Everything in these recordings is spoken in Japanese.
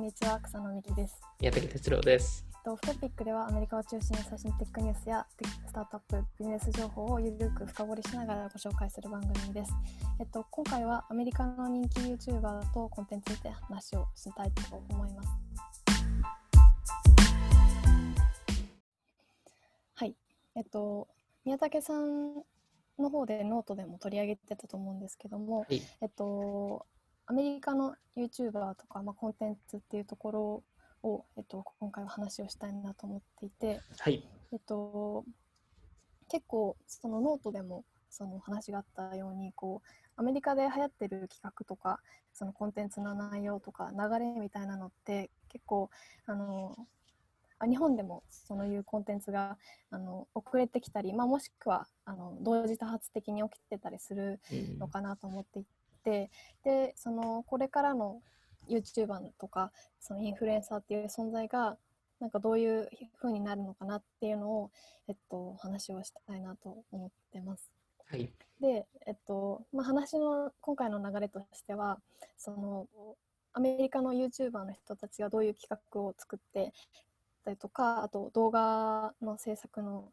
んにちは、草野美希です。宮武徹郎です。えっとオフトピックではアメリカを中心に最新テックニュースやテックスタートアップ、ビジネス情報をゆるく深掘りしながらご紹介する番組です。えっと、今回はアメリカの人気 YouTuber とコンテンツについて話をしたいと思います。はい。えっと、宮武さんの方でノートでも取り上げてたと思うんですけども、はい。えっと、アメリカの YouTuber とか、まあ、コンテンツっていうところを、えっと、今回は話をしたいなと思っていて、はい。えっと、結構そのノートでもその話があったようにこうアメリカで流行ってる企画とかそのコンテンツの内容とか流れみたいなのって結構あのあ日本でもそういうコンテンツがあの遅れてきたり、まあ、もしくはあの同時多発的に起きてたりするうんのかなと思っていてでそのこれからの YouTuber とかそのインフルエンサーっていう存在がなんかどういう風になるのかなっていうのを、えっと、話をしたいなと思ってます。はい。で、えっとまあ、話の今回の流れとしてはそのアメリカの YouTuber の人たちがどういう企画を作ってたりとかあと動画の制作の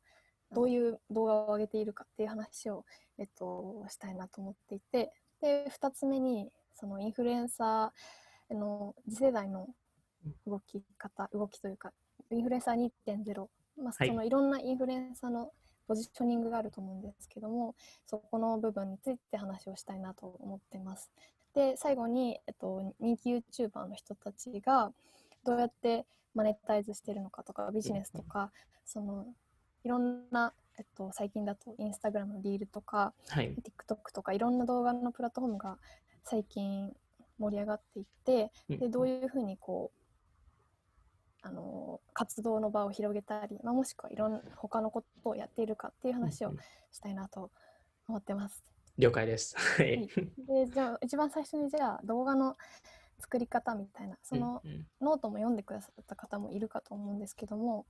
どういう動画を上げているかっていう話を、えっと、したいなと思っていてで2つ目にそのインフルエンサーの次世代の動き方動きというかインフルエンサー2.0、まあ、はい。そのいろんなインフルエンサーのポジショニングがあると思うんですけどもそこの部分について話をしたいなと思ってます。で最後に、えっと、人気 YouTuber の人たちがどうやってマネタイズしてるのかとかビジネスとかそのいろんな、えっと、最近だとインスタグラムのリールとかはい。TikTok とかいろんな動画のプラットフォームが最近盛り上がっていてでどういうふうにこうあの活動の場を広げたり、まあ、もしくはいろんな他のことをやっているかっていう話をしたいなと思ってます。了解です。ははいい。でじゃあ一番最初にじゃあ動画の作り方みたいなそのノートも読んでくださった方もいるかと思うんですけども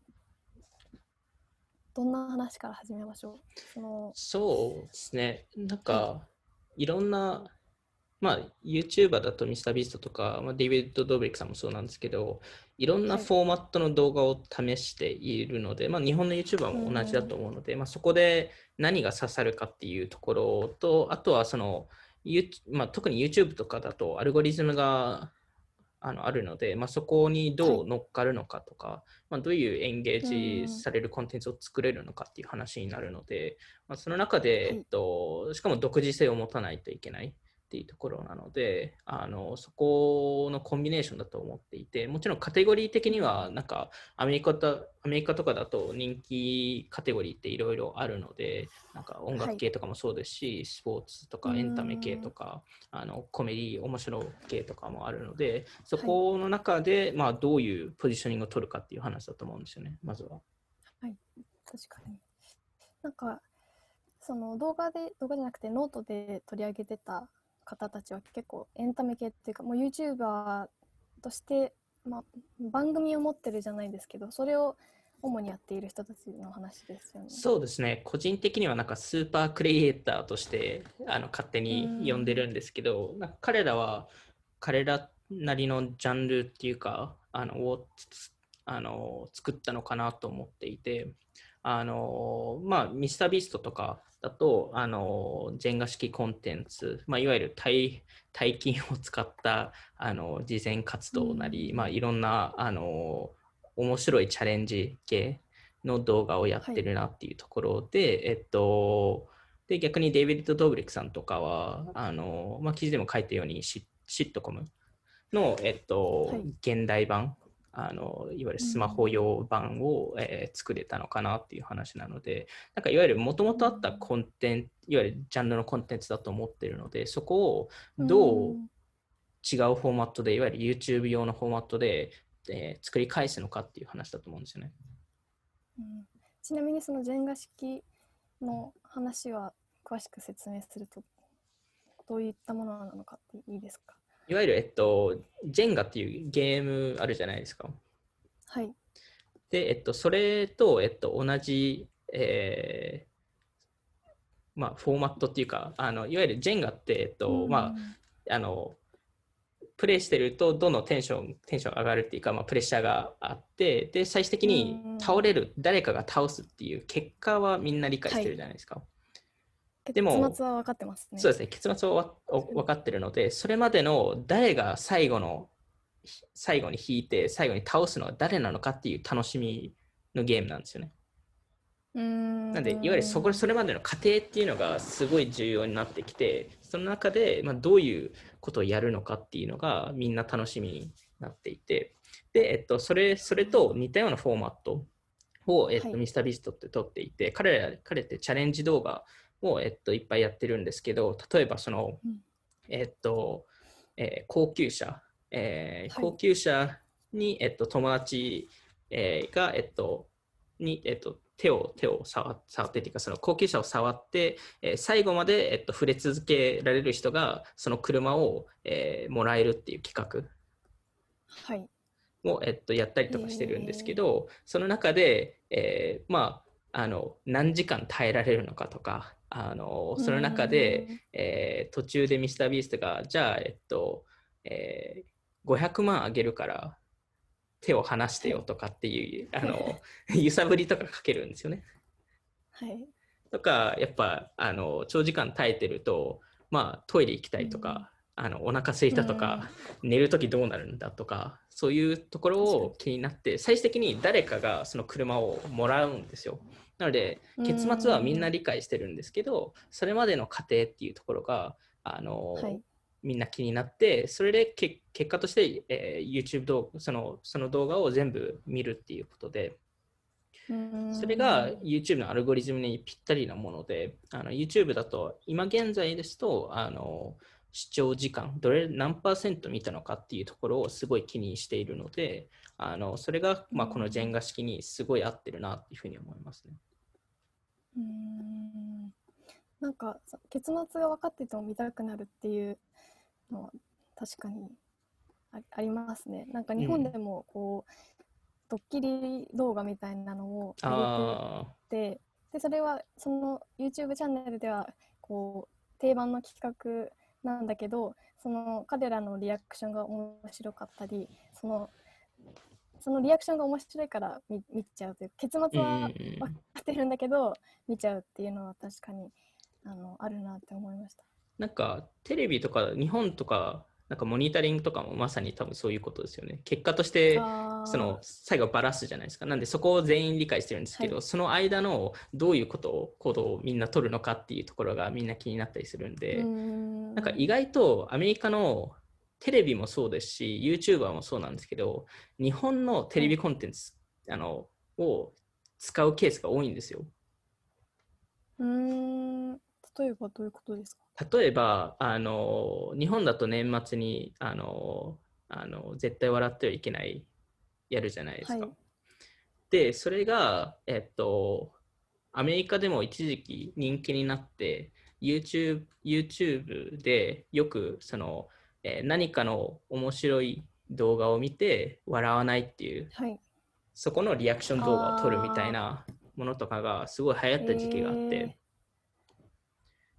どんな話から始めましょう？そのそうですね。なんか、いろんな、まあ、YouTuber だと MrBeast とか、まあ、デイビッド・ドーブリックさんもそうなんですけど、いろんなはい。フォーマットの動画を試しているので、まあ、日本の YouTuber も同じだと思うので、まあ、そこで何が刺さるかっていうところと、あとはその、まあ、特に YouTube とかだとアルゴリズムがあのあるので、まあ、そこにどう乗っかるのかとか、まあ、どういうエンゲージされるコンテンツを作れるのかっていう話になるので、まあ、その中で、はい。えっと、しかも独自性を持たないといけないっていうところなのであのそこのコンビネーションだと思っていてもちろんカテゴリー的にはなんかアメリカとアメリカとかだと人気カテゴリーっていろいろあるのでなんか音楽系とかもそうですし、スポーツとかエンタメ系とかあのコメディ面白系とかもあるのでそこの中で、まあ、どういうポジショニングを取るかっていう話だと思うんですよねまずは。確かに。なんかその動画で動画じゃなくてノートで取り上げてた方たちは結構エンタメ系っていうかもう YouTuber として、まあ、番組を持ってるじゃないですけどそれを主にやっている人たちの話ですよね。そうですね個人的にはなんかスーパークリエイターとしてあの勝手に呼んでるんですけど、なんか彼らは彼らなりのジャンルっていうかあのをつあの作ったのかなと思っていてあのまあミスタービーストとかだとあのジェンガ式コンテンツ、まあ、いわゆる大大金を使ったあの慈善活動なり、まあ、いろんなあの面白いチャレンジ系の動画をやってるなっていうところで、えっと、で逆にデイビッド・ドーブリックさんとかは、あのまあ、記事でも書いたようにシシットコムの、えっとはい。現代版あの、いわゆるスマホ用版を、えー作れたのかなっていう話なので、なんかいわゆるもともとあったコンテンツ、いわゆるジャンルのコンテンツだと思ってるので、そこをどう違うフォーマットで、いわゆる YouTube 用のフォーマットで、えー作り返すのかっていう話だと思うんですよね。うん。ちなみにそのジェンガ式の話は詳しく説明するとどういったものなのかっていいですか？いわゆる、えっと、ジェンガっていうゲームあるじゃないですか。はい。で、えっと、それと、えっと、同じ、えーまあ、フォーマットっていうか、あのいわゆるジェンガって、えっと、まあ、あの、プレイしてるとどんどんテンションテンション上がるっていうか、まあ、プレッシャーがあってで最終的に倒れる、誰かが倒すっていう結果はみんな理解してるじゃないですか。でも結末は分かってますね。そうですね。結末は分かってるのでそれまでの誰が最後の最後に引いて最後に倒すのは誰なのかっていう楽しみのゲームなんですよね。なんでいわゆるそこそれまでの過程っていうのがすごい重要になってきてその中で、まあ、どういうことをやるのかっていうのがみんな楽しみになっていて。で、えっと、それそれと似たようなフォーマットを、えっとはい、ミスタービストって撮っていて彼ら彼ってチャレンジ動画を、えっと、いっぱいやってるんですけど例えばその、うん、えっとえー、高級車、えー、高級車に、はい、えっと、友達、えー、が、えっとにえっと、手を手を触触ってっていうかその高級車を触って、えー、最後まで、えっと、触れ続けられる人がその車を、えー、もらえるっていう企画。を、はい、えっと、やったりとかしてるんですけど、その中で、えー、まああの何時間耐えられるのかとかあのその中で、えー、途中でミスタービーストがじゃあ、えっとえー、500万あげるから手を離してよとかっていう、あの、揺さぶりとかかけるんですよね。はい。とか、やっぱ、あの、長時間耐えてると、まあ、トイレ行きたいとか、うん、あの、お腹空いたとか、うん、寝るときどうなるんだとか、そういうところを気になって、最終的に誰かがその車をもらうんですよ。なので、結末はみんな理解してるんですけど、それまでの過程っていうところが、あの、はい。みんな気になって、それで結果として、えー、YouTube 動画そのその動画を全部見るっていうことで、それが YouTube のアルゴリズムにぴったりなもので、あの YouTube だと今現在ですとあの視聴時間、どれ何パーセント見たのかっていうところをすごい気にしているので、あのそれが、まあ、このジェンガ式にすごい合ってるなっていうふうに思いますね。うんなんか結末が分かってても見たくなるっていうのは確かにありますね。なんか日本でもこう、うん、ドッキリ動画みたいなのを入れててでそれはその YouTube チャンネルではこう定番の企画なんだけどその彼らのリアクションが面白かったりそのそのリアクションが面白いから見見ちゃうという結末は分かってるんだけど、見ちゃうっていうのは確かにあのあるなって思いました。なんかテレビとか日本とかなんかモニタリングとかもまさに多分そういうことですよね。結果としてその最後バラすじゃないですか。なんでそこを全員理解してるんですけど、はい、その間のどういうことを行動をみんな取るのかっていうところがみんな気になったりするんで、んなんか意外とアメリカのテレビもそうですし、YouTuber もそうなんですけど、日本のテレビコンテンツ、はい、あのを使うケースが多いんですよ。うん例えばどういうことですか？例えばあの日本だと年末にあのあの絶対笑ってはいけないやるじゃないですか。はい、でそれが、えっと、アメリカでも一時期人気になって YouTube, YouTube でよくその、えー、何かの面白い動画を見て笑わないっていう、はい、そこのリアクション動画を撮るみたいなものとかがすごい流行った時期があって。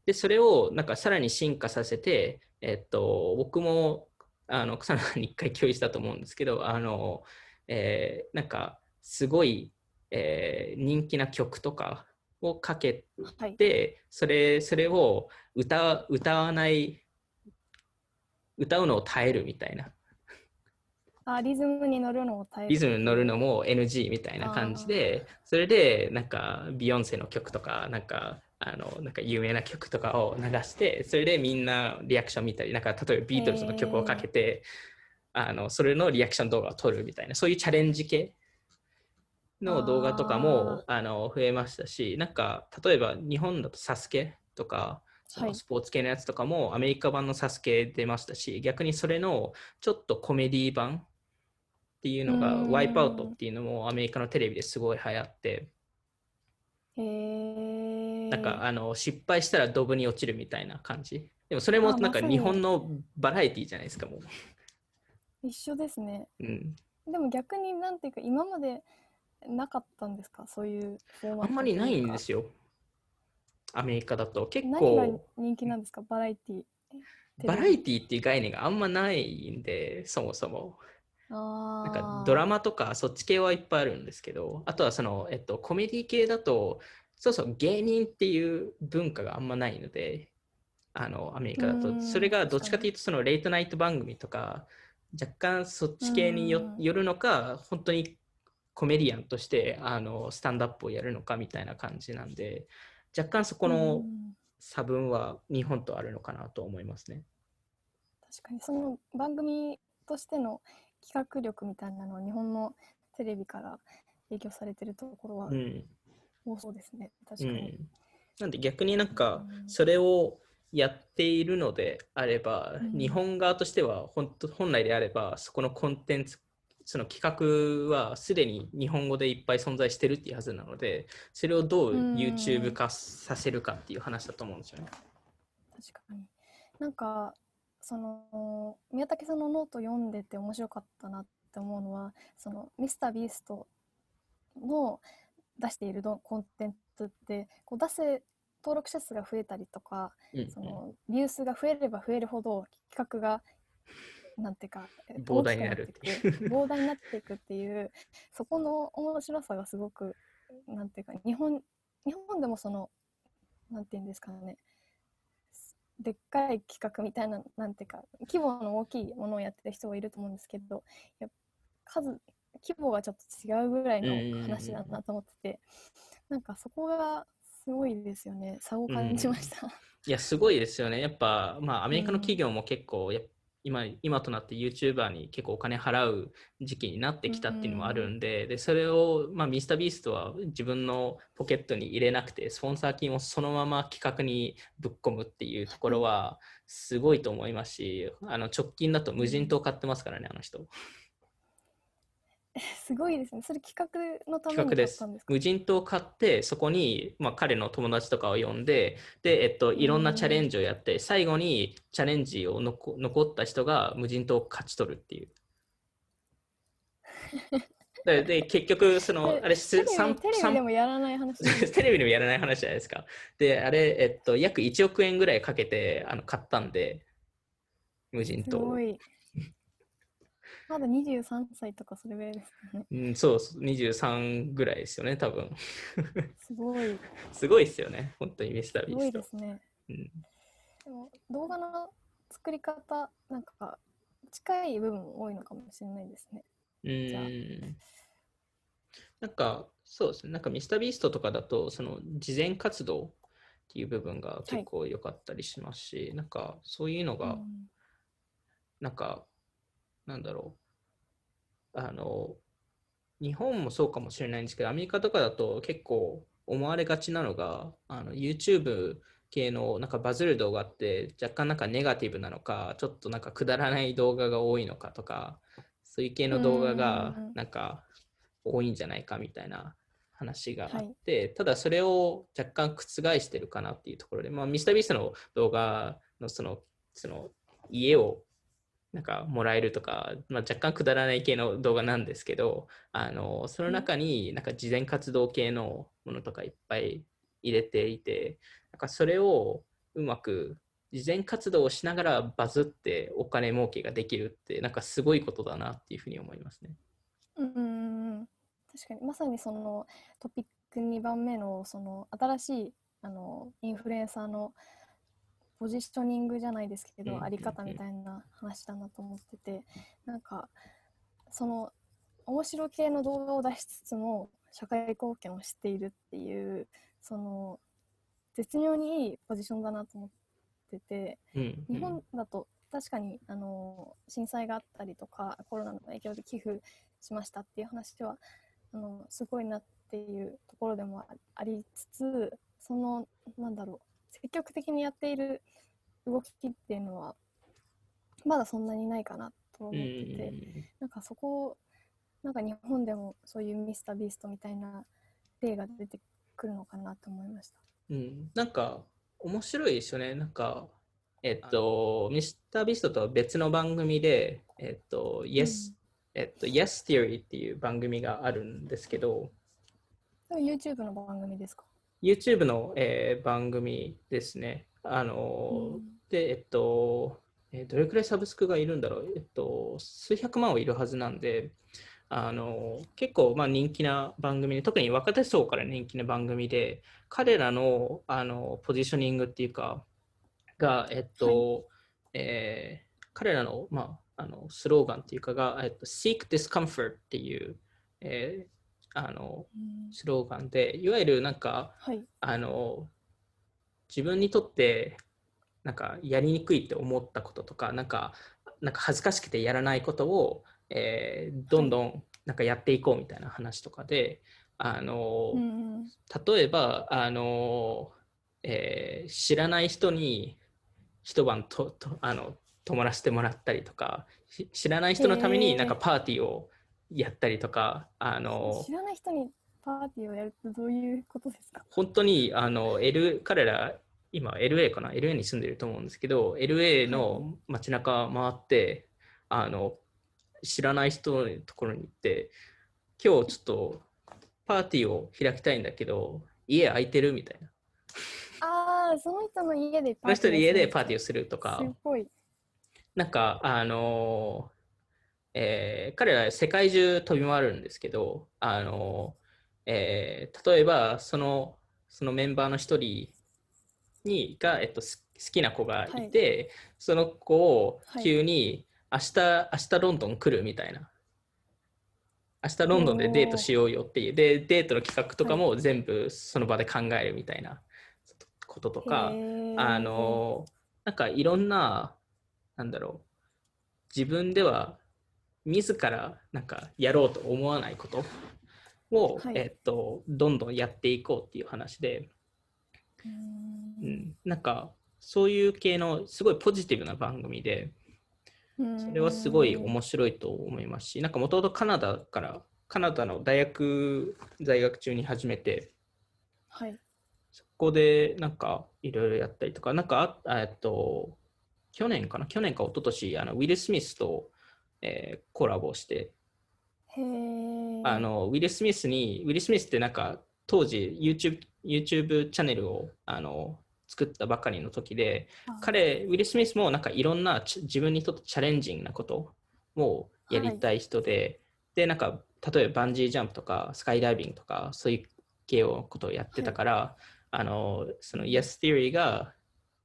で、それをなんかさらに進化させて、えっと、僕もあの草野に一回共有したと思うんですけど、あの、えー、なんかすごい、えー、人気な曲とかをかけて、はい、それそれを歌歌わない歌うのを耐えるみたいな。あリズムに乗るのを耐える。リズムに乗るのも NG みたいな感じでそれでなんかビヨンセの曲とかなんかあのなんか有名な曲とかを流してそれでみんなリアクション見たりなんか例えばビートルズの曲をかけて、えー、あのそれのリアクション動画を撮るみたいなそういうチャレンジ系の動画とかもあの増えましたしなんか例えば日本だと「サスケとかそのスポーツ系のやつとかもアメリカ版のサスケ出ましたし逆にそれのちょっとコメディ版っていうのがワイプアウトっていうのもアメリカのテレビですごい流行ってなんかあの失敗したらドブに落ちるみたいな感じ。でもそれもなんか日本のバラエティーじゃないですかもう。一緒ですね、うん、でも逆になんていうか今までなかったんですか？そういうあんまりないんですよ。アメリカだと。結構。人気なんですか？バラエティー。バラエティっていう概念があんまないんで、そもそも。ななんかドラマとかそっち系はいっぱいあるんですけど、あとはその、えっと、コメディ系だと、そうそう、芸人っていう文化があんまないので、あの、アメリカだと。うんそれがどっちかというと、そのレイトナイト番組とか、若干そっち系にようんよるのか、本当にコメディアンとしてあのスタンドアップをやるのかみたいな感じなんで、若干そこのうん差分は日本とあるのかなと思いますね。確かにその番組としての企画力みたいなのは日本のテレビから影響されてるところはうん。多そうですね、確かに。うん、なんで逆になんかうんそれをやっているのであれば、うん日本側としては本当本来であればそこのコンテンツその企画はすでに日本語でいっぱい存在してるっていうはずなのでそれをどううん YouTube 化させるかっていう話だと思うんですよね。確かに。なんか、その、宮武さんのノート読んでて面白かったなって思うのは、その、ミスタービーストの出しているどコンテンツって、こう出せ、登録者数が増えたりとか、うんその、ビュー数が増えれば増えるほど企画が、なんていうか、え膨大になる。膨大になっていくっていう、そこの面白さがすごく、なんていうか、日本、日本でもその、なんていうんですかね、でっかい企画みたいな、なんていうか、規模の大きいものをやってる人がいると思うんですけど、や数、規模がちょっと違うぐらいの話だなと思ってて、なんかそこがすごいですよね。差を感じました。いや、すごいですよね。やっぱ、まあ、アメリカの企業も結構、やっ今、今となって YouTuber に結構お金払う時期になってきたっていうのもあるんで、で、それを、まあ、ミスタービーストは自分のポケットに入れなくて、スポンサー金をそのまま企画にぶっ込むっていうところは、すごいと思いますし、あの、直近だと無人島買ってますからね、あの人。すごいですね。それ企画のために企画です買ったんです。か？無人島を買って、そこに、まあ、彼の友達とかを呼んで、で、えっと、いろんなチャレンジをやって、最後にチャレンジを残残った人が無人島を勝ち取るっていう。で、で結局、その、あれ、すテレテレビ三でもやらない話 テレビでもやらない話じゃないですか。で、あれ、えっと、約1億円ぐらいかけてあの買ったんで、無人島をすご。い。まだ23歳とかそれぐらいですよね。うん、そうそう、23ぐらいですよね、多分。すごい。すごいですよね、本当にミスターすごいビースト。ですね。うんでも動画の作り方、なんか近い部分も多いのかもしれないですね。うんなんか、そうですね。なんか、ミスタービーストとかだと、その、事前活動っていう部分が結構良かったりしますし、なんか、そういうのが、うんなんか、なんだろう。あの、日本もそうかもしれないんですけど、アメリカとかだと結構思われがちなのが、あの YouTube 系のなんかバズる動画って若干なんかネガティブなのか、ちょっとなんかくだらない動画が多いのかとか、そういう系の動画がうんなんか多いんじゃないかみたいな話があって、ただそれを若干覆してるかなっていうところで、まあ、ミスタービーストの動画のそのその家をなんかもらえるとか、まあ、若干くだらない系の動画なんですけど、あのその中になんか事前活動系のものとかいっぱい入れていて、なんかそれをうまく事前活動をしながらバズってお金儲けができるって、なんかすごいことだなっていうふうに思いますね。うん確かに。まさにそのトピック2番目のその新しいあのインフルエンサーのポジショニングじゃないですけど、うんあり方みたいな話だなと思っててなんかその面白系の動画を出しつつも社会貢献をしているっていうその絶妙にいいポジションだなと思ってて、うんうん日本だと確かにあの震災があったりとかコロナの影響で寄付しましたっていう話はあのすごいなっていうところでもあありつつそのなんだろう積極的にやっている動きっていうのはまだそんなにないかなと思ってて、なんかそこをなんか日本でもそういうミスタービーストみたいな例が出てくるのかなと思いました。うん、なんか面白いですよね。なんか、えっと、ミスタービストとは別の番組で、えっと、Yes、えっと、Yes Theory っていう番組があるんですけど、YouTube の番組ですか？YouTube の、えー番組ですね。あの、うん。で、えっと、えーどれくらいサブスクがいるんだろう、えっと、数百万はいるはずなんで、あの結構まあ人気な番組で、特に若手層から人気な番組で、彼らのあのポジショニングっていうか、が、えっと、えー彼らの,、まあ、あのスローガンっていうかが、えっと、Seek Discomfort っていう、えーあのうん。スローガンで、いわゆるなんか、はい。あの自分にとってなんかやりにくいって思ったこととかなんかなんか恥ずかしくてやらないことを、えーどんどんなんかやっていこうみたいな話とかで、あのうんうん。例えばあの、えー知らない人に一晩ととあの泊まらせてもらったりとかし知らない人のためになんかパーティーをやったりとかあの知らない人にパーティーをやるってどういうことですか？本当にあの L 彼ら今 LA かな？LA に住んでると思うんですけど LA の街中回ってあの知らない人のところに行って今日ちょっとパーティーを開きたいんだけど家空いてるみたいな。ああ、その人の家でその人の家でパーティーーをするとか。すごい。なんかあのえー彼ら世界中飛び回るんですけどあの、えー例えばそのそのメンバーの一人にが、えっと、す好きな子がいて、その子を急に明日、明日ロンドン来るみたいな。明日ロンドンでデートしようよっていう。でデートの企画とかも全部その場で考えるみたいなこととか、あのなんかいろんななんだろう。自分では自らなんかやろうと思わないことを、はい。えっと、どんどんやっていこうっていう話で、ううんん、なんかそういう系のすごいポジティブな番組でうん。それはすごい面白いと思いますしなんかもともとカナダからカナダの大学在学中に始めてはい。そこでなんかいろいろやったりとか、なんかあ、えっと、去年かな？去年か一昨年あのウィル・スミスと、えーコラボして。あのウィル・スミスに、ウィル・スミスってなんか当時 YouTube, YouTube チャンネルをあの作ったばかりの時で、あ、彼、ウィル・スミスもなんかいろんなち自分にとってチャレンジングなことをやりたい人で、で、なんか例えばバンジージャンプとかスカイダイビングとかそういう系のことをやってたから、あのその Yes Theory が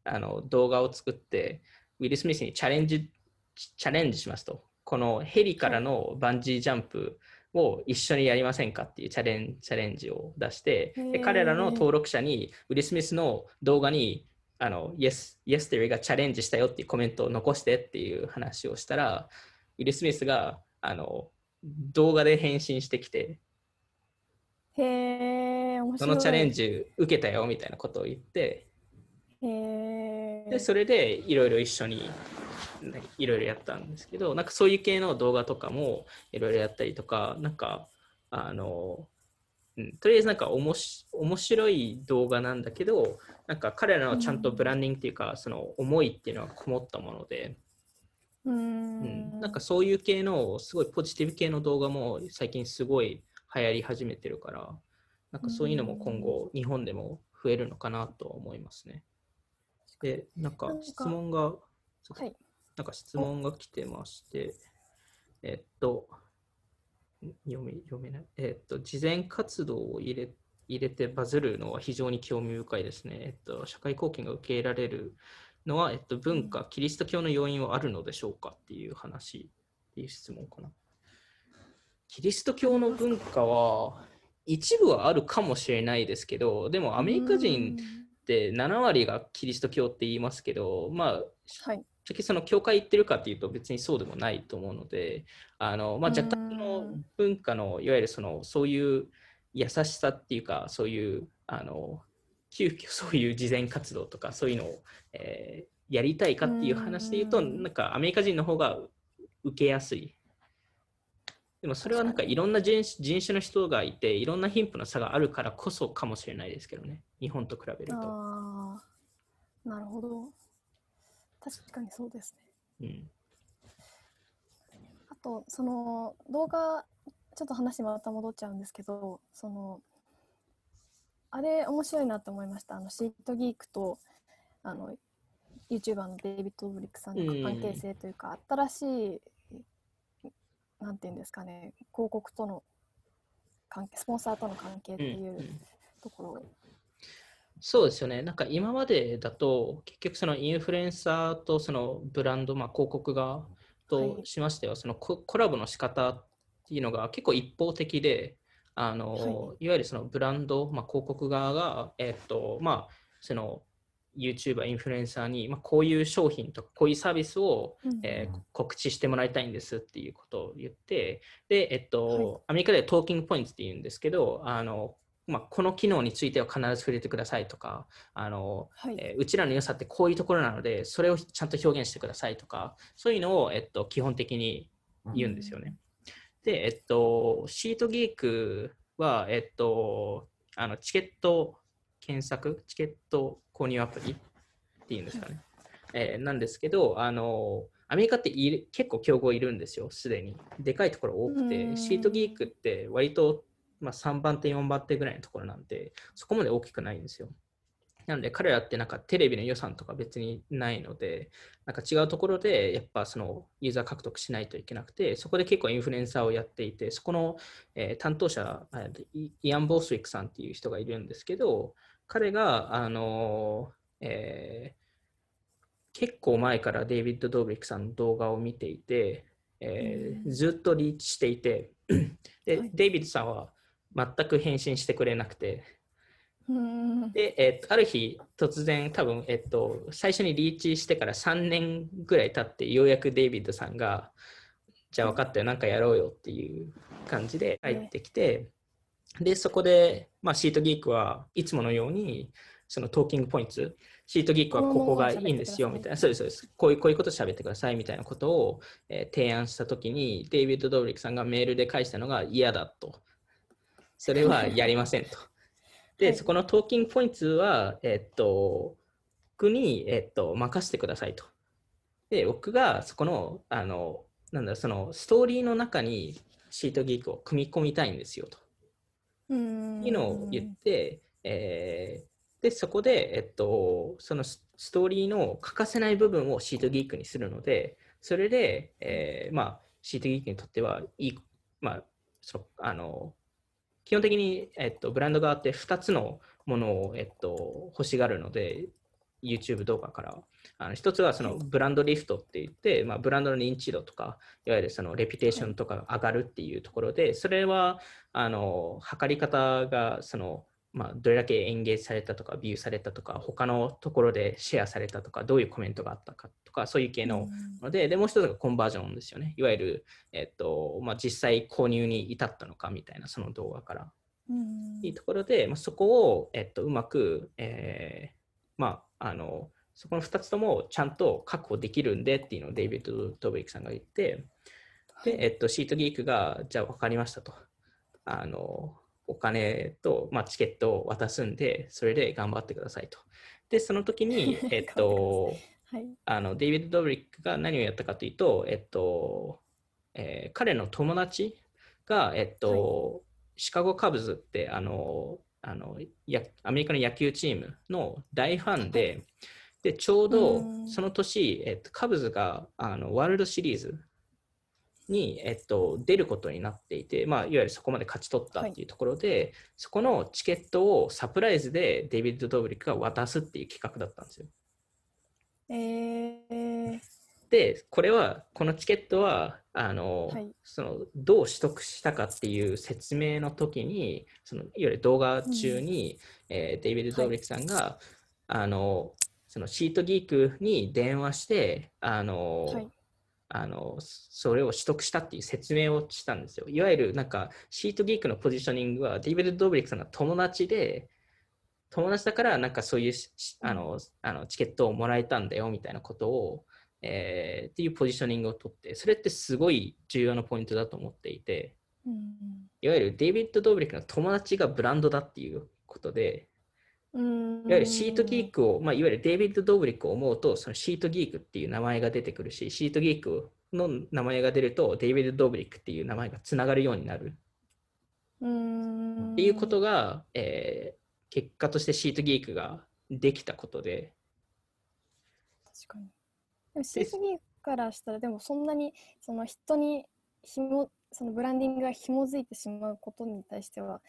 あの動画を作って、ウィル・スミスにチャレンジチャレンジしますと。このヘリからのバンジージャンプを一緒にやりませんかっていうチャレンチャレンジを出して、で彼らの登録者にウィル・スミスの動画にあの Yes, yes Theory がチャレンジしたよっていうコメントを残してっていう話をしたら、ウィル・スミスがあの動画で返信してきて、へえ、面白い。そのチャレンジ受けたよみたいなことを言って。でそれでいろいろ一緒にねいろいろやったんですけどなんかそういう系の動画とかもいろいろやったりとかなんかあの、うん、とりあえずなんかおもし面白い動画なんだけどなんか彼らのちゃんとブランディングっていうか、その思いっていうのがこもったもので、うーうんん。なんかそういう系のすごいポジティブ系の動画も最近すごい流行り始めてるからなんかそういうのも今後日本でも増えるのかなとは思いますね。で、なんかなんか質問が、はい。なんか質問が来てまして、えっと、ん読め読めない。えっと、事前活動を入れ入れてバズるのは非常に興味深いですね。えっと、社会貢献が受け入れられるのは、えっと、文化、キリスト教の要因はあるのでしょうかっていう話、っていう質問かな。キリスト教の文化は、一部はあるかもしれないですけど、でもアメリカ人って7割がキリスト教って言いますけど、まあ、はい。正直その教会行ってるかっていうと別にそうでもないと思うのであの、まあ、うん。若干の文化のいわゆるそのそういう優しさっていうかそういうあの急遽 そういう慈善活動とかそういうのを、えーやりたいかっていう話で言うとうん。なんかアメリカ人の方が受けやすい。でもそれはなんかいろんな人種人種の人がいていろんな貧富の差があるからこそかもしれないですけどね。日本と比べると、なるほど。確かにそうですね。うん、あと、その動画、ちょっと話また戻っちゃうんですけど、その、あれ面白いなと思いました。あの、シートギークと、あの、YouTuber のデイビッド・ドブリックさんの関係性というか、新しいなんていうんですかね広告との関係スポンサーとの関係っていうところ、うんうん、そうですよね。なんか今までだと結局そのインフルエンサーとそのブランド、まあ、広告側としましては、はい、そのコラボの仕方っていうのが結構一方的であの、はい、いわゆるそのブランド、まあ、広告側が、えっとまあ、その YouTuber、インフルエンサーに、まあ、こういう商品とかこういうサービスを、うん、えー、告知してもらいたいんですっていうことを言って、で、えっと、はい、アメリカではトーキングポイントって言うんですけど、あの、まあ、この機能については必ず触れてくださいとか、あの、はい、えー、うちらの良さってこういうところなので、それをちゃんと表現してくださいとか、そういうのを、えっと、基本的に言うんですよね。うん、で、えっと、シートギークは、えっと、あのチケット検索、チケット購入アプリっていうんですかね。えー、なんですけど、あのアメリカってい結構競合いるんですよ、すでに。でかいところ多くて、シートギークって割と、まあ、3番手、4番手ぐらいのところなんで、そこまで大きくないんですよ。なので彼らってなんかテレビの予算とか別にないので、なんか違うところでやっぱそのユーザー獲得しないといけなくて、そこで結構インフルエンサーをやっていて、そこの、えー、担当者、イアン・ボースウィックさんっていう人がいるんですけど、彼が、あのえー、結構前からデイビッド・ドーブリックさんの動画を見ていて、えー、ずっとリーチしていてで、はい、デイビッドさんは全く返信してくれなくて、で、えー、ある日、突然、多分、えっと、最初にリーチしてから3年ぐらい経って、ようやくデイビッドさんが、じゃあ分かったよ、なんかやろうよっていう感じで入ってきて、で、そこで、まあ、シートギークはいつものように、そのトーキングポイント、シートギークはここがいいんですよみたいな、そうです、そうです。こういうこういうこと喋ってくださいみたいなことを、えー、提案したときに、デイビッド・ドーブリックさんがメールで返したのが嫌だと。それはやりませんと。で、はい、そこのトーキングポイントは、えっと、僕に、えっと、任せてくださいと。で、僕がそこの、あの、なんだ、そのストーリーの中にシートギークを組み込みたいんですよと。いうのを言って、えー、でそこで、えっと、そのストーリーの欠かせない部分をシートギークにするので、それで、えー、まあ、シートギークにとってはいい、まあ、そあの基本的に、えっと、ブランド側って2つのものを、えっと、欲しがるので、YouTube 動画から。あの一つはそのブランドリフトって言って、まあ、ブランドの認知度とか、いわゆるそのレピュテーションとかが上がるっていうところで、それはあの測り方がその、まあ、どれだけエンゲージされたとか、ビューされたとか、他のところでシェアされたとか、どういうコメントがあったかとか、そういう系のので、でもう一つがコンバージョンですよね。いわゆる、えっとまあ、実際購入に至ったのかみたいな、その動画から。いいところで、まあ、そこを、えっと、うまく、えーまあ、あのそこの2つともちゃんと確保できるんでっていうのをデイビッド・ドブリックさんが言って、で、えっと、シートギークが、じゃあ分かりましたと。あの、お金と、まあ、チケットを渡すんで、それで頑張ってくださいと。で、その時に、えっと、はい、あのデイビッド・ドブリックが何をやったかというと、えっと、えー、彼の友達が、えっと、はい、シカゴカブズって、あの、あのやアメリカの野球チームの大ファンで、でちょうどその年、えっと、カブズがあのワールドシリーズに、えっと、出ることになっていて、まあ、いわゆるそこまで勝ち取ったっていうところで、はい、そこのチケットをサプライズでデイビッド・ドブリックが渡すっていう企画だったんですよ。えー、で、これは、このチケットは、あの、はい、そのどう取得したかっていう説明の時に、そのいわゆる動画中に、うん、えー、デイビッド・ドブリックさんが、はい、あの、そのシートギークに電話して、あの、はい、あのそれを取得したっていう説明をしたんですよ。いわゆるなんかシートギークのポジショニングはデイビッド・ドブリックさんが友達で、友達だからなんかそういうあのあのチケットをもらえたんだよみたいなことをえー、っていうポジショニングをとって、それってすごい重要なポイントだと思っていて、うん、いわゆるデイビッド・ドーブリックの友達がブランドだっていうことで、うん、いわゆるシートギークを、まあ、いわゆるデイビッド・ドーブリックを思うと、そのシートギークっていう名前が出てくるし、シートギークの名前が出ると、デイビッド・ドーブリックっていう名前がつながるようになる。っていうことが、えー、結果としてシートギークができたことで、確かに。でも CCD からしたらでもそんなにその人にひもそのブランディングが紐づいてしまうことに対しては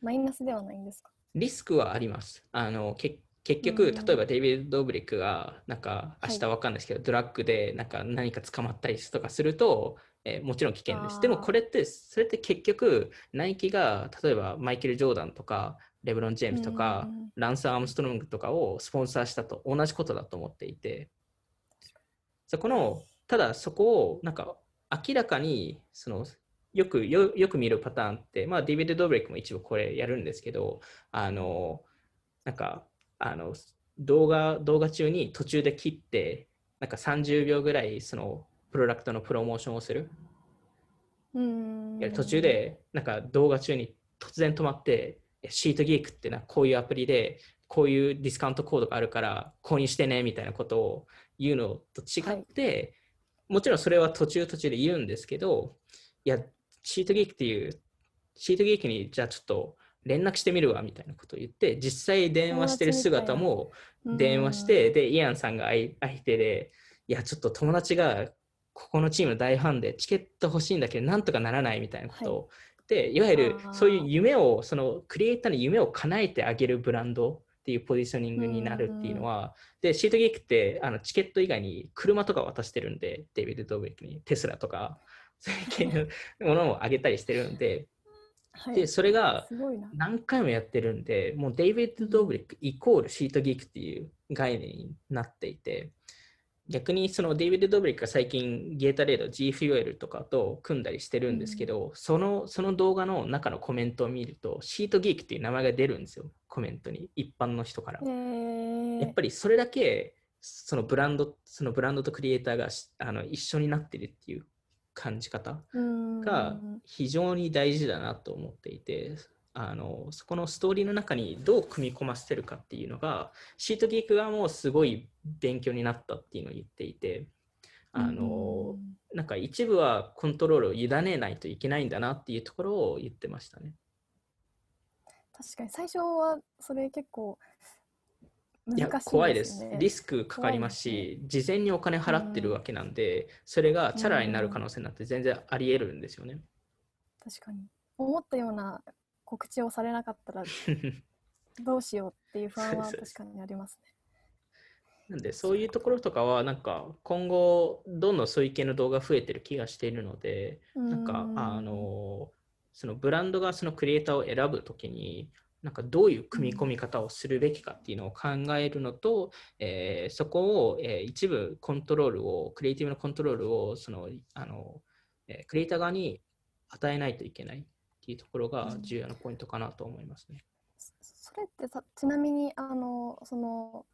マイナスではないんですか？リスクはあります。あのけ結局、うん例えばデイビッド・ドーブリックが、なんか明はい。日わかんないですけど、ドラッグでなんか何か捕まったりとかすると、えーもちろん危険です。でもこれって、それって結局、ナイキが例えばマイケル・ジョーダンとか、レブロン・ジェームズとか、ランス・アームストロングとかをスポンサーしたと同じことだと思っていて、そこの、ただそこをなんか明らかにそのよくよよく見るパターンって、まあ、デイビッド・ブレイクも一部これやるんですけど、あの、なんか、あの、動画、動画中に途中で切って、なんか30秒ぐらいそのプロダクトのプロモーションをする。うーん途中でなんか動画中に突然止まって、えシートギークってなこういうアプリでこういうディスカウントコードがあるから購入してねみたいなことを言うのと違って、もちろんそれは途中途中で言うんですけど、いや、シートギークっていう、シートギークにじゃあちょっと連絡してみるわみたいなことを言って、実際電話してる姿も電話して、で、イアンさんが相相手で、いや、ちょっと友達がここのチームの大ファンでチケット欲しいんだけど、なんとかならないみたいなことを、で、いわゆるそういう夢を、そのクリエイターの夢を叶えてあげるブランドっていうポジショニングになるっていうのは、で、シートギークってあのチケット以外に車とか渡してるんで、デイビッド・ドーベックに。テスラとか、そういう系のものをあげたりしてるんで、はい、で、それが。何回もやってるんで、もうデイビッド・ドーブリックイコールシートギークっていう概念になっていて、逆にそのデイビッド・ドーブリックが最近ゲータレード G フュエルとかと組んだりしてるんですけど、そのその動画の中のコメントを見ると、シートギークっていう名前が出るんですよ、コメントに、一般の人から。えー、やっぱりそれだけそのブランド、そのブランドとクリエイターがしあの一緒になってるっていう感じ方が非常に大事だなと思っていて、あのそこのストーリーの中にどう組み込ませてるかっていうのが、シートギーク側もすごい勉強になったっていうのを言っていて、あのなんか一部はコントロールを委ねないといけないんだなっていうところを言ってましたね。確かに。最初はそれ結構いやね、怖いです。リスクかかりますし、事前にお金払ってるわけなんで、それがチャラになる可能性なんて全然あり得るんですよね。確かに。思ったような告知をされなかったら どうしようっていう不安は確かにありますね。なんでそういうところとかはなんか今後どんどんそういう系の動画増えてる気がしているのでなんかあのそのブランドがそのクリエイターを選ぶときになんかどういう組み込み方をするべきかっていうのを考えるのと、えー、そこを、えー、一部コントロールをクリエイティブなコントロールをそのあの、えー、クリエイター側に与えないといけないっていうところが重要なポイントかなと思いますね。それってさちなみにあのその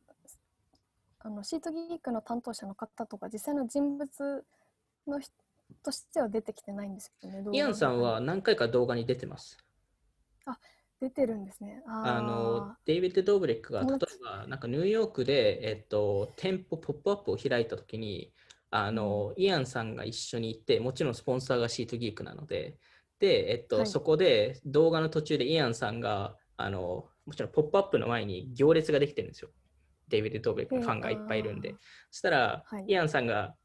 あのシートギークの担当者の方とか実際の人物の人としては出てきてないんですよね。イアンさんは何回か動画に出てます。あ出てるんですね。あのデイビッド・ドーブレックが例えばなんかニューヨークで、えっと、店舗ポップアップを開いたときにあの、イアンさんが一緒に行ってもちろんスポンサーが SeatGeek なのでで、えっと、はい、そこで動画の途中でイアンさんがあのもちろんポップアップの前に行列ができてるんですよ。デイビッド・ドーブレックのファンがいっぱいいるんで。そしたら、はい、イアンさんが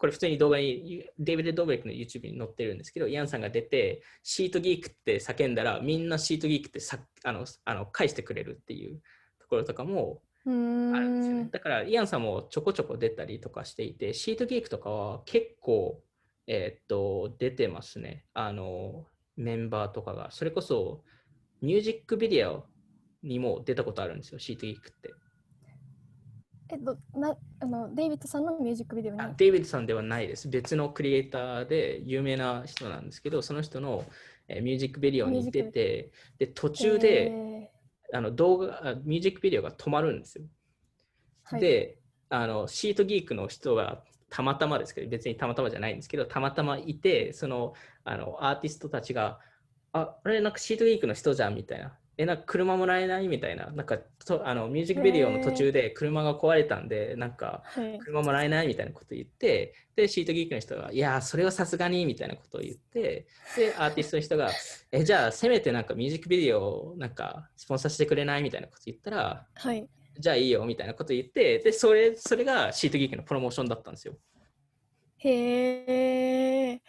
これ普通に動画にデイビッド・ドーブレックの YouTube に載ってるんですけど、イアンさんが出て、 SeatGeek って叫んだら、みんな SeatGeek ってさあのあの返してくれるっていうところとかもあるんですよね。だから、イアンさんもちょこちょこ出たりとかしていて、シートギークとかは結構、えー、っと、出てますね。あの、メンバーとかが。それこそ、ミュージックビデオにも出たことあるんですよ、シートギークって。えっと、なあのデイビッドさんのミュージックビデオに？デイビッドさんではないです。別のクリエイターで有名な人なんですけど、その人の、えー、ミュージックビデオに出て、で途中で、えー、あの動画ミュージックビデオが止まるんですよ。はい、であの、シートギークの人がたまたまですけど、別にたまたまじゃないんですけど、たまたまいて、そのあのアーティストたちが、あ、あれ、なんかシートギークの人じゃんみたいな。え、なんか車もらえないみたいな、なんかとあのミュージックビデオの途中で車が壊れたんで、なんか車もらえないみたいなことを言って、で、シートギークの人が、いや、それはさすがにみたいなことを言って、で、アーティストの人が、え、じゃあ、せめてなんかミュージックビデオをなんかスポンサーしてくれないみたいなこと言ったら、はい、じゃあいいよみたいなこと言って、で、それ、それがシートギークのプロモーションだったんですよ。へえ、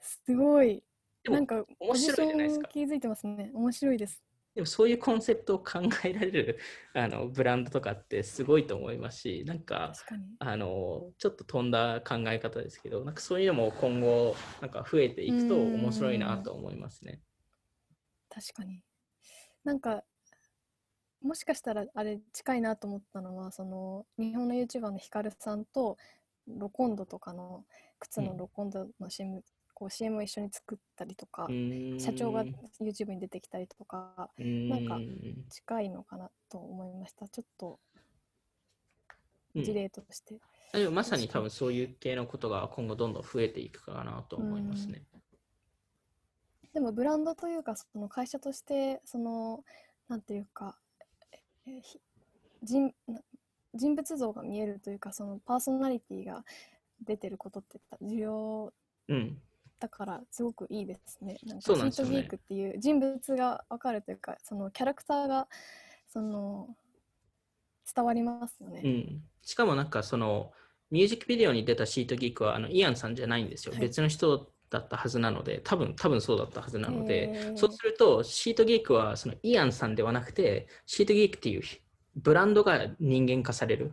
すごい。なんか、面白いじゃないですか気づいてますね。面白いです。でもそういうコンセプトを考えられる あのブランドとかってすごいと思いますし、なんか。あのちょっと飛んだ考え方ですけど、なんかそういうのも今後、なんか増えていくと面白いなと思いますね。確かに。なんか、もしかしたらあれ近いなと思ったのは、その日本の YouTuber のヒカルさんとロコンドとかの靴のロコンドの CM,、こう CM を一緒に作ったりとか、社長が YouTube に出てきたりとか、なんか近いのかなと思いました。ちょっと事例として。でもまさに多分そういう系のことが今後どんどん増えていくかなと思いますね。でもブランドというかその会社としてそのなんていうか人な人物像が見えるというかそのパーソナリティが出てることって重要うん、だからすごくいいですね。なんそかシートギークっていう人物が分かるというかそのキャラクターがその伝わりますよね。うん。しかもなんかそのミュージックビデオに出たシートギークはあのイアンさんじゃないんですよ。はい別の人だったはずなので、多分多分そうだったはずなのへで、ーそうするとシートギークはそのイアンさんではなくて、シートギークっていうブランドが人間化される。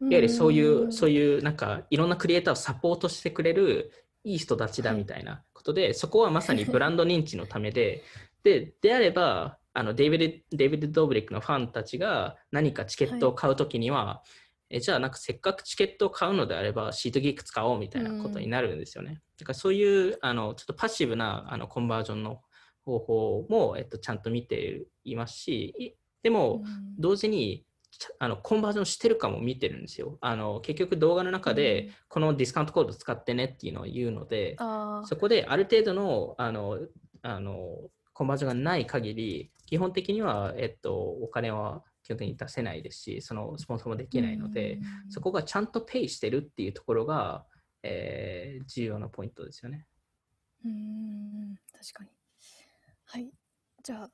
いわゆるそういう、そういいうなんかいろんなクリエイターをサポートしてくれるいい人たちだはい。みたいなことで、そこはまさにブランド認知のためで、で、であれば、あのデイビッド・デイビッド・ドーブリックのファンたちが何かチケットを買うときには、えじゃあなんかせっかくチケットを買うのであればシートギーク使おうみたいなことになるんですよね。だからそういうあのちょっとパッシブなあのコンバージョンの方法も、えっと、ちゃんと見ていますし、いでも、同時にあのコンバージョンしてるかも見てるんですよ。あの結局動画の中でこのディスカウントコード使ってねっていうのを言うので、そこである程度のあのあのコンバージョンがない限り、基本的には、えっと、お金は基本的に出せないですし、そのスポンサーもできないので、うんそこがちゃんとペイしてるっていうところが、えー重要なポイントですよね。うーん確かに。はい。じゃあ、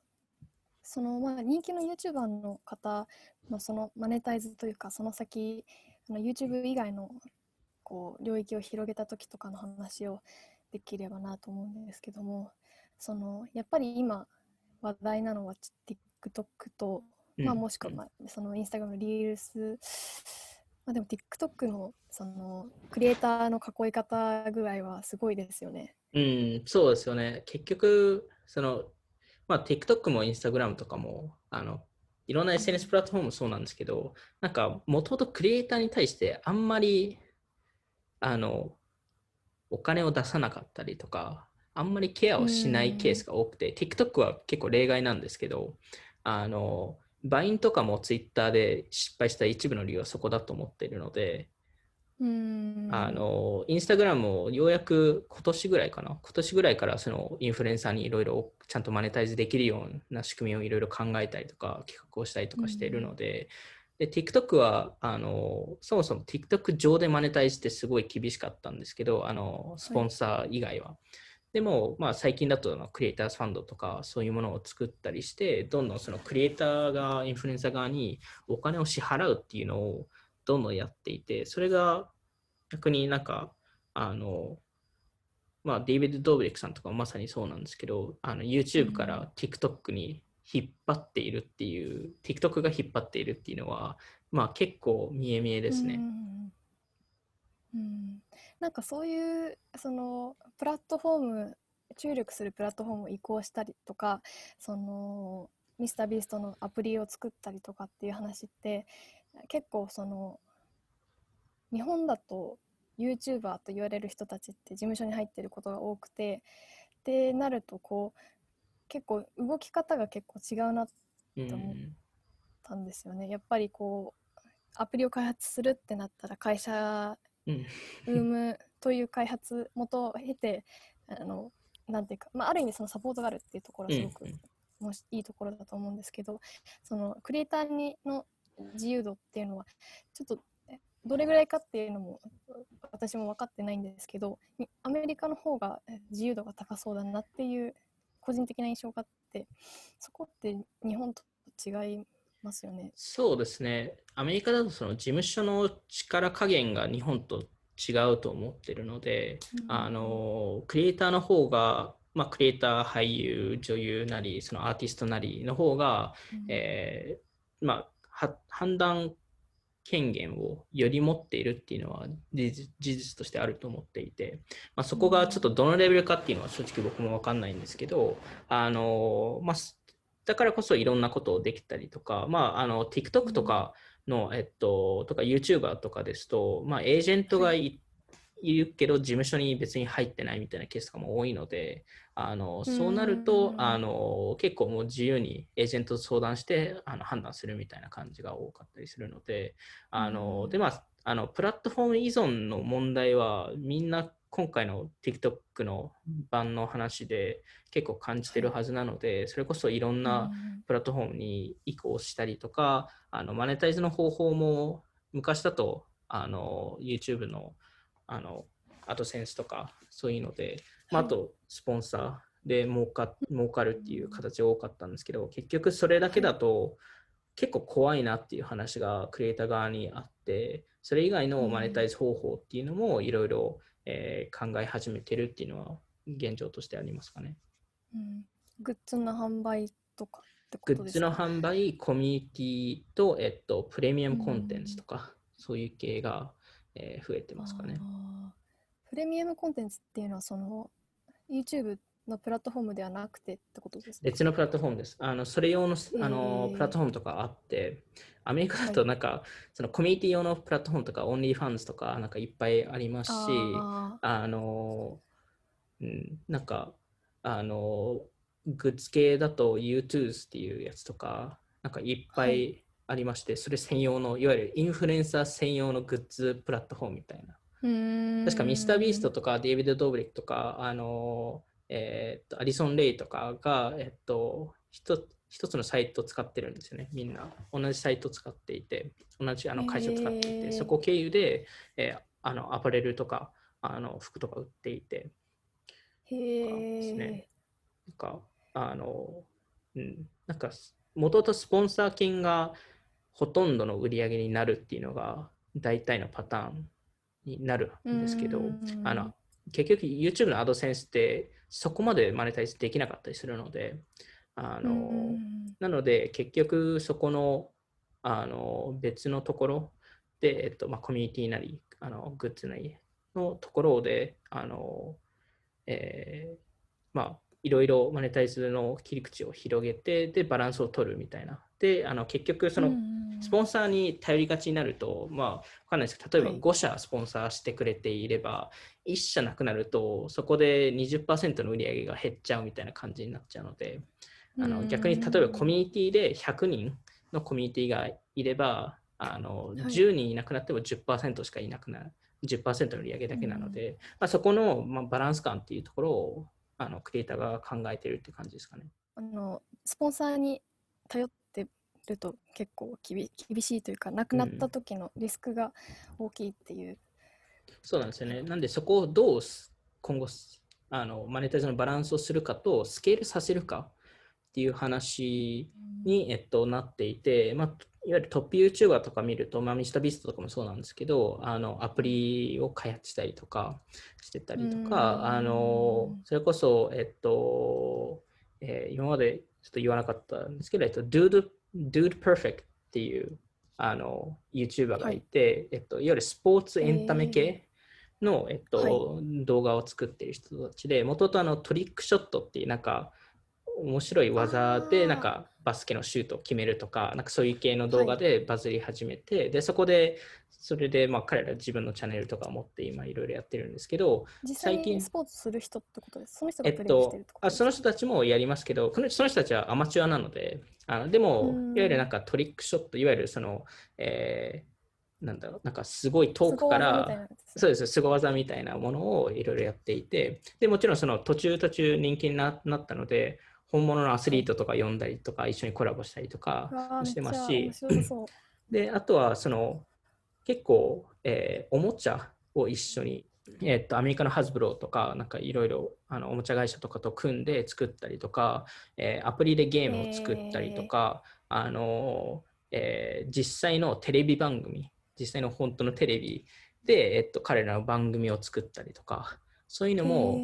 そのまあ人気の YouTuber の方のそのマネタイズというか、その先、あの YouTube 以外のこう領域を広げた時とかの話をできればなと思うんですけども、そのやっぱり今話題なのは TikTok と、まあ、もしくは、まあ、その Instagram のリールス、まあ、でも TikTok のそのクリエイターの囲い方ぐらいはすごいですよね。うん、そうですよね。結局、その、まあ、TikTok も Instagram とかも、あの、いろんな SNS プラットフォームもそうなんですけど、なんか、もともとクリエイターに対してあんまり、あの、お金を出さなかったりとか、あんまりケアをしないケースが多くて、TikTok は結構例外なんですけど、あの、バインとかも Twitter で失敗した一部の理由はそこだと思っているので、うーん。あの、インスタグラムもようやく今年ぐらいかな、今年ぐらいからそのインフルエンサーにいろいろちゃんとマネタイズできるような仕組みをいろいろ考えたりとか、企画をしたりとかしているので、で、TikTok は、あの、そもそも TikTok 上でマネタイズってすごい厳しかったんですけど、あの、スポンサー以外は。でも、まあ、最近だとクリエイターズファンドとかそういうものを作ったりして、どんどんそのクリエイターがインフルエンサー側にお金を支払うっていうのをどんどんやっていて、それが逆になんか、あの、まあ、デイビッド・ドーブリックさんとかもまさにそうなんですけど、あの YouTube から TikTok に引っ張っているっていう、TikTok が引っ張っているっていうのは、まあ結構見え見えですね。うん。うん。なんかそういうそのプラットフォーム注力するプラットフォームを移行したりとかそのミスタービーストのアプリを作ったりとかっていう話って結構その日本だと YouTuber と言われる人たちって事務所に入ってることが多くてってなるとこう結構動き方が結構違うなうんと思ったんですよね。やっぱりこうアプリを開発するってなったら会社うんウームという開発元を経てあのなんていうか、まあ、ある意味そのサポートがあるっていうところはすごくうんいいところだと思うんですけどそのクリエイターにの自由度っていうのはちょっとえどれぐらいかっていうのも私も分かってないんですけどにアメリカの方がえ自由度が高そうだなっていう個人的な印象があってそこって日本と違いますよね？そうですね。アメリカだとその事務所の力加減が日本と違うと思ってるので、うん、あのクリエイターの方が、まあ、クリエイター、俳優、女優なり、そのアーティストなりの方が、うん、えー、まあ、判断権限をより持っているっていうのは事実としてあると思っていて、まあ、そこがちょっとどのレベルかっていうのは正直僕も分かんないんですけど、あのまあ、だからこそいろんなことをできたりとか、まあ、あの TikTok とかの、えっと、とか YouTuber とかですと、まあ、エージェントがいいるけど事務所に別に入ってないみたいなケースとかも多いのであのそうなるとあの結構もう自由にエージェントと相談してあの判断するみたいな感じが多かったりするのであのでまああのプラットフォーム依存の問題はみんな今回の TikTok の版の話で結構感じてるはずなので、それこそいろんなプラットフォームに移行したりとか、あのマネタイズの方法も昔だとあの YouTube のあのアドセンスとかそういうので、まあ、あとスポンサーで儲か儲かるっていう形が多かったんですけど、結局それだけだと結構怖いなっていう話がクリエイター側にあって、それ以外のマネタイズ方法っていうのもいろいろえー、考え始めてるっていうのは現状としてありますかね。うん、グッズの販売とか？グッズの販売、コミュニティと、えっと、プレミアムコンテンツとか、うん、そういう系が、えー、増えてますかね。プレミアムコンテンツっていうのは、その YouTube のプラットフォームではなくてってことですか別のプラットフォームです。あのそれ用のあのプラットフォームとかあって、アメリカだとなんか、はい、そのコミュニティ用のプラットフォームとか、 OnlyFans とかなんかいっぱいありますし、あの、うん、なんか、あの、グッズ系だと YouTube's っていうやつとか、なんかいっぱいありまして、はい、それ専用の、いわゆるインフルエンサー専用のグッズプラットフォームみたいな。確か MrBeast とかデイビッド・ドーブリックとか、あのえー、っとアディソン・レイとかが、えっと、一一つのサイトを使ってるんですよね、みんな。同じサイトを使っていて、同じあの会社を使っていて、そこ経由で、えー、あのアパレルとかあの服とか売っていて、へですね。なんか、あの、うん、なんか、もともとスポンサー金がほとんどの売り上げになるっていうのが大体のパターンになるんですけど、あの結局 YouTube のアドセンスってそこまでマネタイズできなかったりするので、あのなので結局そこのあの別のところで、えっとまあ、コミュニティなりあのグッズなりのところであの、えー、まあいろいろマネタイズの切り口を広げてでバランスを取るみたいな。であの結局そのスポンサーに頼りがちになると、まあ、わかんないですけど、例えば5社スポンサーしてくれていれば、はい、1社なくなると、そこで20%の売り上げが減っちゃうみたいな感じになっちゃうので、あの逆に例えばコミュニティで100人のコミュニティがいれば、あの10人いなくなっても10%しかいなくなる。10%の売り上げだけなので、まあ、そこの、まあ、バランス感っていうところをあのクリエイターが考えてるって感じですかね。あのスポンサーに頼ってると結構厳しいというかなくなった時のリスクが大きいっていう、うん、そうなんですよね。なんでそこをどう今後あのマネタイズのバランスをするかとスケールさせるかっていう話に、えっと、なっていて、まあ、いわゆるトップ YouTuber とか見ると、まあ、ミスタービストとかもそうなんですけど、あのアプリを開発したりとかしてたりとか、あのそれこそ、えっと、えー、今までちょっと言わなかったんですけど、えっと、Dude, Dude Perfect っていうあの YouTuber がいて、はい、えっと、いわゆるスポーツエンタメ系の、えっと、はい、動画を作っている人たちで、もともとあのトリックショットっていうなんか、面白い技でなんかバスケのシュートを決めるとかなんかそういう系の動画でバズり始めて、はい、でそこでそれでまあ彼ら自分のチャンネルとかを持って今いろいろやってるんですけど最近スポーツする人ってことです？その人がプレイしてるってこと、えっと、あその人たちもやりますけどその人たちはアマチュアなのであのでもいわゆるなんかトリックショットいわゆるその、えーなんだろう、なんかすごい遠くから、そうです、凄技みたいなものをいろいろやっていて、でもちろんその途中途中人気になったので、本物のアスリートとか呼んだりとか、一緒にコラボしたりとかしてますし、で、あとはその結構、えー、おもちゃを一緒に、えー、っとアメリカのハズブローとか、なんかいろいろおもちゃ会社とかと組んで作ったりとか、えー、アプリでゲームを作ったりとか、あのえー実際のテレビ番組、実際の本当のテレビで、えっと、彼らの番組を作ったりとか、そういうのも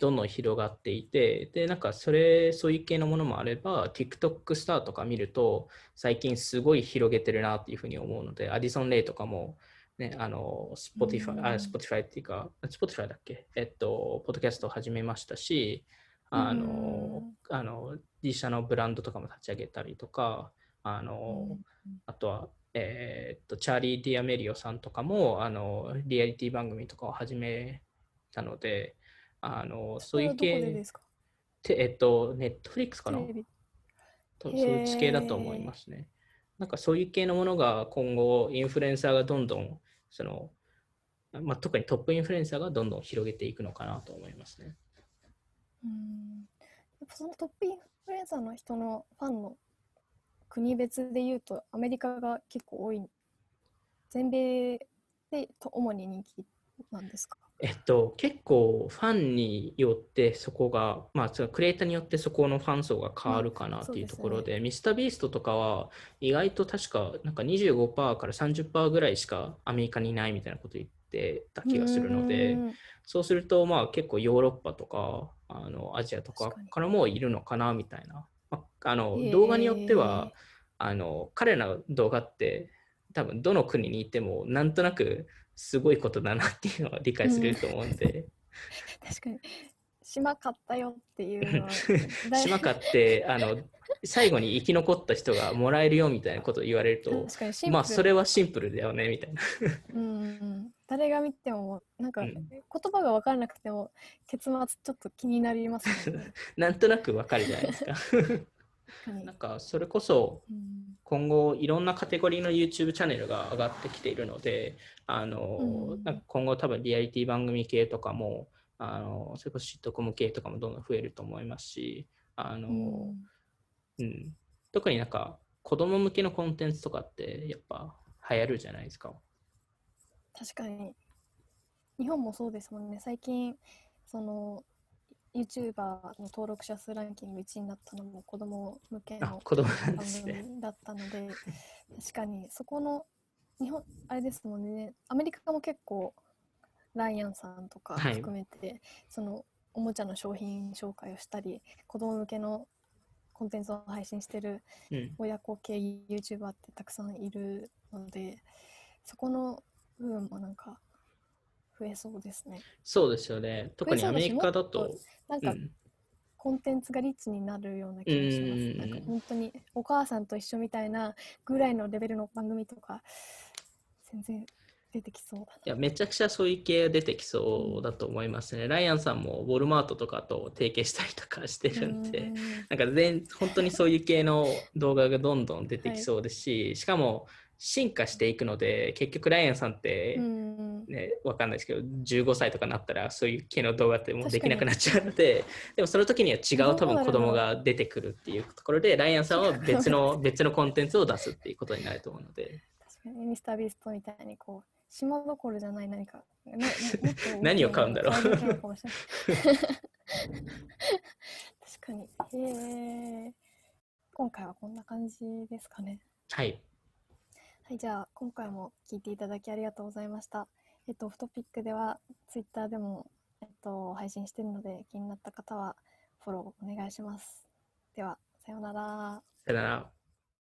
どんどん広がっていて、で、なんかそれ、そういう系のものもあれば、TikTok スターとか見ると、最近すごい広げてるなっていうふうに思うので、アディソン・レイとかも、ね、あの、Spotify、あ、うん。Spotify っていうか、Spotify だっけ？えっと、ポッドキャストを始めましたし、あの、あの、自社のブランドとかも立ち上げたりとか、あの、あとは、えーっと、チャーリー・ディアメリオさんとかも、あの、リアリティ番組とかを始めたので、あの、そういう系。ですか？て、えっと、 Netflix かなそういう地系だと思いますね。なんかそういう系のものが今後、インフルエンサーがどんどん、その、まあ、特にトップインフルエンサーがどんどん広げていくのかなと思いますね。うん。やっぱそのトップインフルエンサーの人のファンの国別で言うとアメリカが結構多い。全米でと主に人気なんですか？えっと、結構ファンによってそこが、まあ、クリエイターによってそこのファン層が変わるかなっていうところで、ミスタービーストとかは意外と確かなんか25%から30%ぐらいしかアメリカにいないみたいなこと言ってた気がするので、うんそうするとまあ結構ヨーロッパとかあのアジアとか確からもいるのかなみたいな。まあ、あの動画によってはあの彼らの動画って多分どの国にいてもなんとなくすごいことだなっていうのは理解すると思うんで、確かに。島買ったよっていうのは島買ってあの最後に生き残った人がもらえるよみたいなことを言われるとまあそれはシンプルだよねみたいな。うんうん。誰が見てもなんかうん言葉が分からなくても結末ちょっと気になりますよね。なんとなくわかるじゃないですか。なんかそれこそうん今後いろんなカテゴリーの YouTube チャンネルが上がってきているのであの、うん。なんか今後多分リアリティ番組系とかもあのそれこそシットコム系とかもどんどん増えると思いますしあの、うんうん。特になんか子供向けのコンテンツとかってやっぱ流行るじゃないですか。確かに。日本もそうですもんね。最近その YouTuber の登録者数ランキング1位になったのも子供向けのあ子供なん番ですね。組だったので確かにそこの日本あれですもんね。アメリカも結構ライアンさんとかはい。含めて、そのおもちゃの商品紹介をしたり子供向けのコンテンツを配信してるうん、親子系 YouTuber ってたくさんいるのでそこの部分もなんか増えそうですねそうですよね。特にアメリカだと。なんかうんコンテンツがリッチになるような気がしうんます。なんか本当にお母さんと一緒みたいなぐらいのレベルの番組とか全然出てきそうだいやめちゃくちゃそういう系出てきそうだと思いますね。ライアンさんもウォルマートとかと提携したりとかしてな。るんで、うんなんか全本当にそういう系の動画がどんどん出てきそうですし、しかも進化していくので、結局ライアンさんって、うんね、わかんないですけど、15歳とかになったらそういう系の動画ってもうできなくなっちゃうので、でもその時には違う多分子供が出てくるっていうところで、ライアンさんは別の 別のコンテンツを出すっていうことになると思うので、確かに。ミスタービーストみたいにこう島どころじゃない何か 何を買うんだろう。確かに。へえ今回はこんな感じですかね。はい。はい、じゃあ今回も聞いていただきありがとうございました。えっと、オフトピックではツイッターでも、えっと、配信してるので気になった方はフォローお願いします。では、さようなら。さよなら。